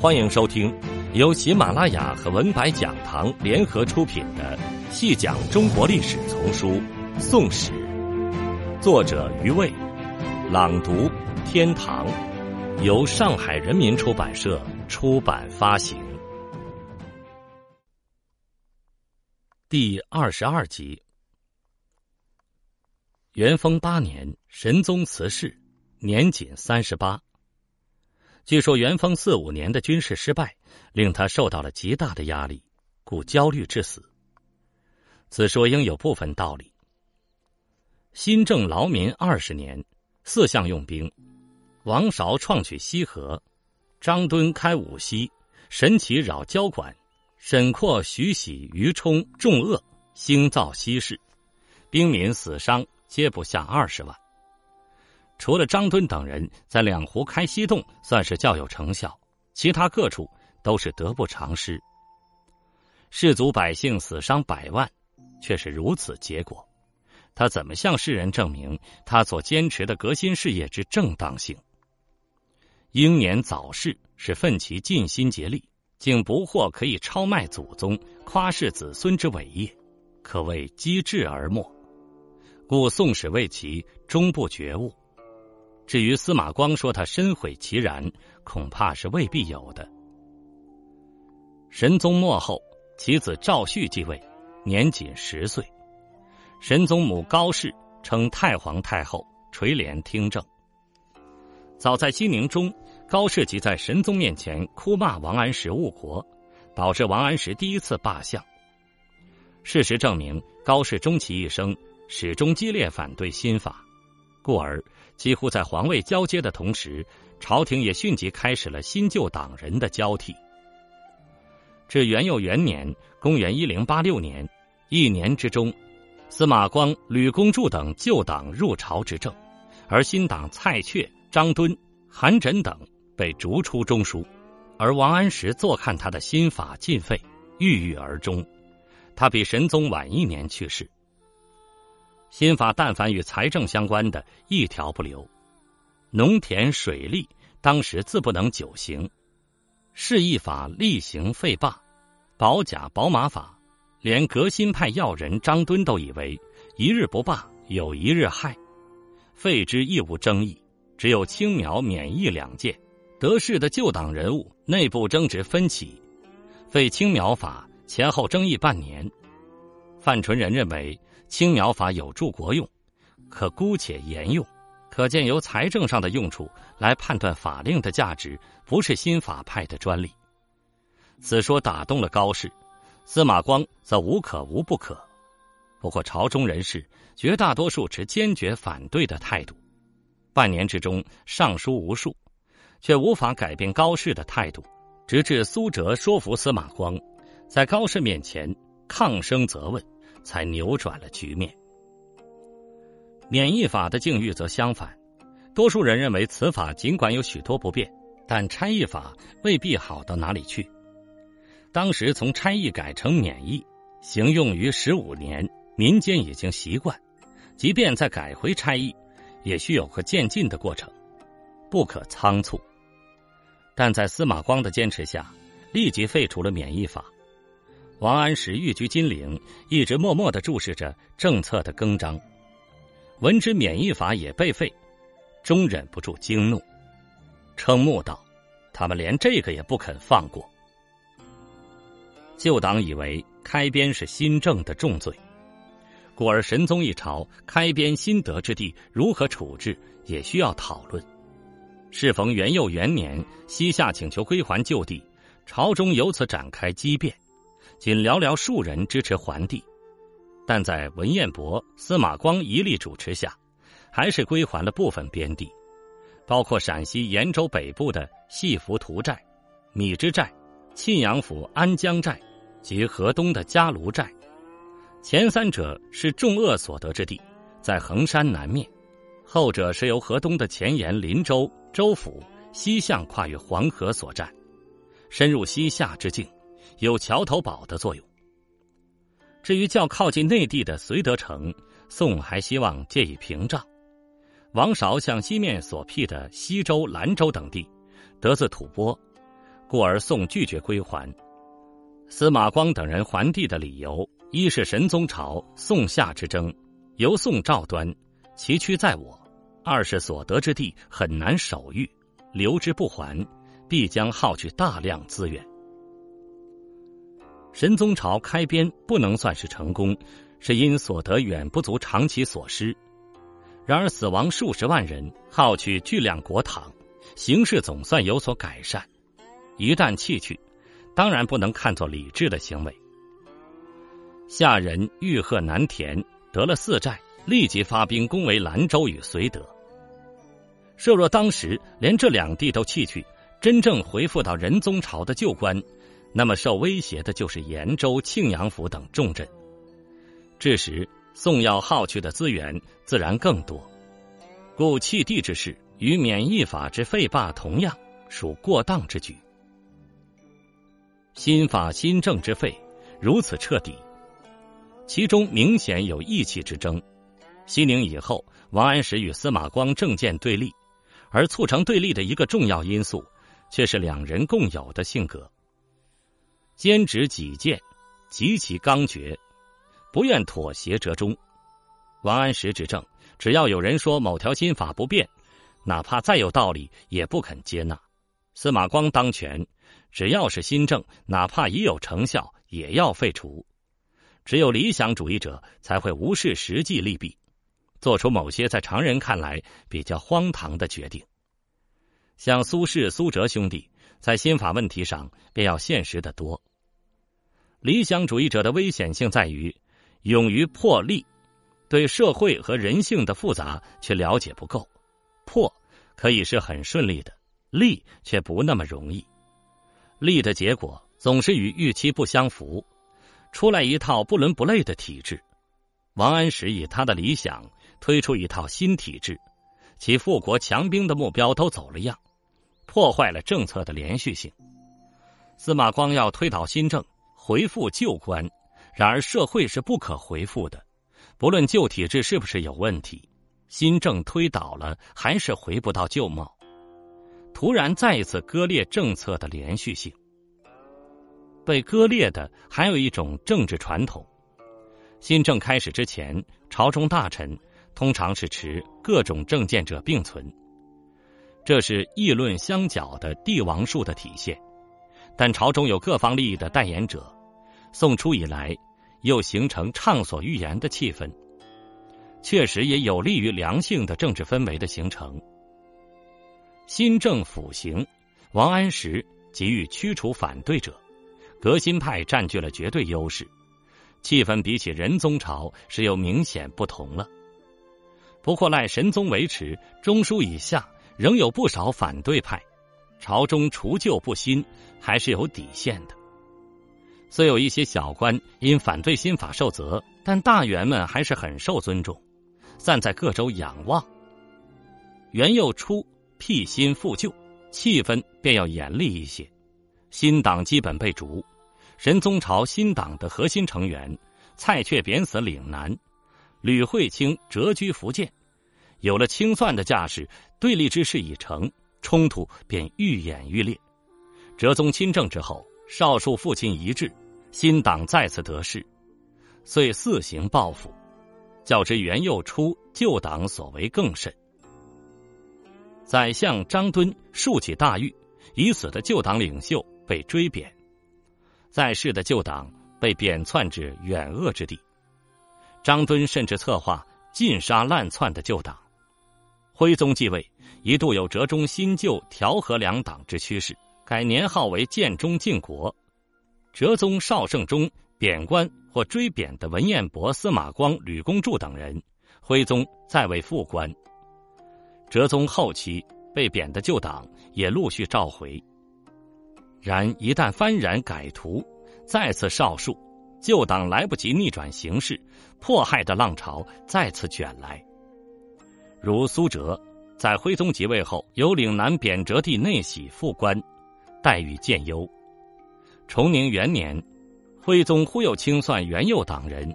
欢迎收听由喜马拉雅和文白讲堂联合出品的《细讲中国历史丛书·宋史》，作者余卫，朗读天堂，由上海人民出版社出版发行。第二十二集。元丰八年，神宗辞世，年仅三十八。据说元丰四五年的军事失败，令他受到了极大的压力，故焦虑致死。此说应有部分道理。新政劳民二十年，四项用兵：王韶创取西河，张敦开武溪，神奇扰交管，沈括、徐喜、于冲重恶，兴造西市，兵民死伤皆不下二十万。除了张敦等人在两湖开西洞算是较有成效，其他各处都是得不偿失。士族百姓死伤百万，却是如此结果，他怎么向世人证明他所坚持的革新事业之正当性？英年早逝是奋其尽心竭力，竟不获可以超迈祖宗、夸世子孙之伟业，可谓机智而没。故宋史为其终不觉悟。至于司马光说他深悔其然，恐怕是未必有的。神宗末后，其子赵煦继位，年仅十岁。神宗母高氏称太皇太后，垂帘听政。早在熙宁中，高氏即在神宗面前哭骂王安石误国，导致王安石第一次罢相。事实证明，高氏终其一生始终激烈反对新法，故而。几乎在皇位交接的同时，朝廷也迅即开始了新旧党人的交替。至元佑元年（公元一零八六年），一年之中，司马光、吕公著等旧党入朝执政，而新党蔡确、张敦、韩缜等被逐出中书，而王安石坐看他的新法尽废，郁郁而终。他比神宗晚一年去世。新法但凡与财政相关的，一条不留。农田水利当时自不能久行，市易法厉行废罢，保甲保马法，连革新派要人张敦都以为一日不罢有一日害，废之亦无争议。只有青苗免疫两件，得势的旧党人物内部争执分歧，废青苗法前后争议半年。范纯仁认为。青苗法有助国用，可姑且沿用。可见由财政上的用处来判断法令的价值，不是新法派的专利。此说打动了高氏，司马光则无可无不可。不过朝中人士绝大多数持坚决反对的态度。半年之中上书无数，却无法改变高氏的态度。直至苏辙说服司马光，在高氏面前抗声责问。才扭转了局面。免疫法的境遇则相反，多数人认为此法尽管有许多不便，但差役法未必好到哪里去。当时从差役改成免役，行用于十五年，民间已经习惯，即便再改回差役，也需有个渐进的过程，不可仓促。但在司马光的坚持下，立即废除了免疫法。王安石寓居金陵，一直默默的注视着政策的更张。闻之免疫法也被废，终忍不住惊怒，瞠目道：“他们连这个也不肯放过。”旧党以为开边是新政的重罪，故而神宗一朝开边新德之地如何处置，也需要讨论。适逢元佑元年，西夏请求归还旧地，朝中由此展开激辩。仅寥寥数人支持桓帝，但在文彦博、司马光一力主持下，还是归还了部分边地，包括陕西延州北部的细福图寨、米脂寨、沁阳府安江寨及河东的嘉卢寨。前三者是重恶所得之地，在衡山南面；后者是由河东的前沿林州、州府、西向跨越黄河所占，深入西夏之境。有桥头堡的作用。至于较靠近内地的绥德城，宋还希望借以屏障。王韶向西面所辟的西州、兰州等地，得自吐蕃，故而宋拒绝归还。司马光等人还地的理由，一是神宗朝宋夏之争，由宋赵端，其躯在我；二是所得之地很难守御，留之不还，必将耗去大量资源。神宗朝开边不能算是成功，是因所得远不足长期所失。然而死亡数十万人，耗去巨量国帑，形势总算有所改善。一旦弃去。当然不能看作理智的行为。下人欲贺南田得了四寨，立即发兵攻围兰州与绥德。设若当时连这两地都弃去，真正回复到仁宗朝的旧官，那么受威胁的就是延州、庆阳府等重镇。这时宋要耗去的资源自然更多，故弃地之事与免役法之废罢同样，属过当之举。新法新政之废如此彻底，其中明显有义气之争。西宁以后，王安石与司马光政见对立，而促成对立的一个重要因素，却是两人共有的性格：坚持己见，极其刚决，不愿妥协折中。王安石执政，只要有人说某条新法不变，哪怕再有道理，也不肯接纳；司马光当权。只要是新政，哪怕已有成效，也要废除。只有理想主义者才会无视实际利弊，做出某些在常人看来比较荒唐的决定。像苏轼、苏辙兄弟，在新法问题上便要现实的多。理想主义者的危险性在于勇于破例，对社会和人性的复杂却了解不够。破可以是很顺利的，立却不那么容易。立的结果总是与预期不相符，出来一套不伦不类的体制。王安石以他的理想推出一套新体制，其富国强兵的目标都走了样，破坏了政策的连续性。司马光要推倒新政，回复旧官，然而社会是不可回复的，不论旧体制是不是有问题，新政推倒了还是回不到旧貌。突然再一次割裂政策的连续性，被割裂的还有一种政治传统。新政开始之前，朝中大臣通常是持各种政见者并存，这是议论相角的帝王术的体现。但朝中有各方利益的代言者，宋初以来又形成畅所欲言的气氛，确实也有利于良性的政治氛围的形成。新政府行，王安石急于驱除反对者，革新派占据了绝对优势，气氛比起仁宗朝是有明显不同了。不过赖神宗维持，中枢以下仍有不少反对派，朝中除旧不新还是有底线的。虽有一些小官因反对新法受责，但大员们还是很受尊重，散在各州仰望。元佑初。辟新复旧，气氛便要严厉一些。新党基本被逐，神宗朝新党的核心成员蔡确贬死岭南，吕惠卿谪居福建，有了清算的架势，对立之势已成，冲突便愈演愈烈。哲宗亲政之后，少数父亲一致，新党再次得势，遂四行报复，较之元佑初旧党所为更甚。宰相张敦竖起大狱，已死的旧党领袖被追贬，在世的旧党被贬窜至远恶之地。张敦甚至策划尽杀滥窜的旧党。徽宗继位，一度有折中新旧调和两党之趋势，改年号为建中靖国。哲宗绍圣中贬官或追贬的文彦博、司马光、吕公著等人，徽宗再为副官。哲宗后期被贬的旧党也陆续召回，然一旦幡然改图，再次少数旧党来不及逆转形势，迫害的浪潮再次卷来。如苏辙在徽宗即位后，由岭南贬谪地内徙副官，待遇渐优。崇宁元年，徽宗忽又清算元佑党人，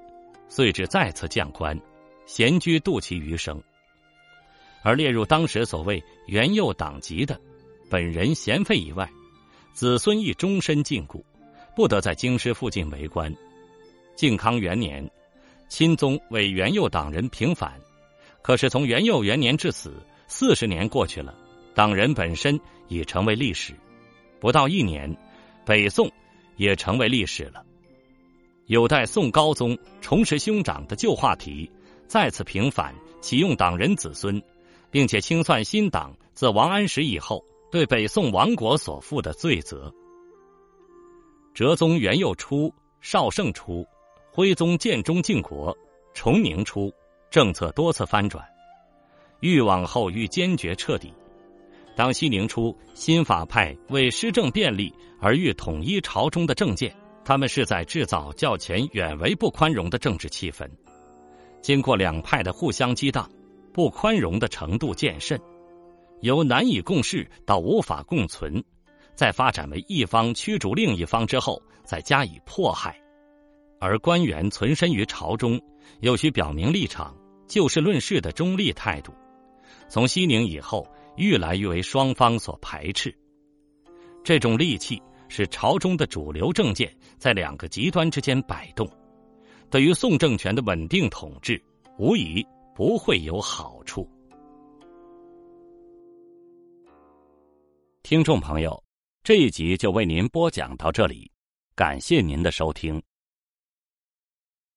遂至再次降官，闲居度其余生。而列入当时所谓元佑党籍的，本人贤废以外，子孙亦终身禁锢，不得在京师附近为官。靖康元年，钦宗为元佑党人平反，可是从元佑元年至此四十年过去了，党人本身已成为历史。不到一年，北宋也成为历史了。有待宋高宗重拾兄长的旧话题，再次平反，启用党人子孙，并且清算新党自王安石以后对北宋亡国所负的罪责。哲宗元佑初、绍圣初、徽宗建中靖国、崇宁初，政策多次翻转，愈往后愈坚决彻底。当熙宁初，新法派为施政便利而欲统一朝中的政见。他们是在制造较前远为不宽容的政治气氛，经过两派的互相激荡，不宽容的程度渐甚，由难以共事到无法共存，再发展为一方驱逐另一方之后再加以迫害，而官员存身于朝中，又需表明立场，就事论事的中立态度，从熙宁以后愈来愈为双方所排斥，这种戾气。使朝中的主流政见在两个极端之间摆动，对于宋政权的稳定统治，无疑不会有好处。听众朋友，这一集就为您播讲到这里，感谢您的收听。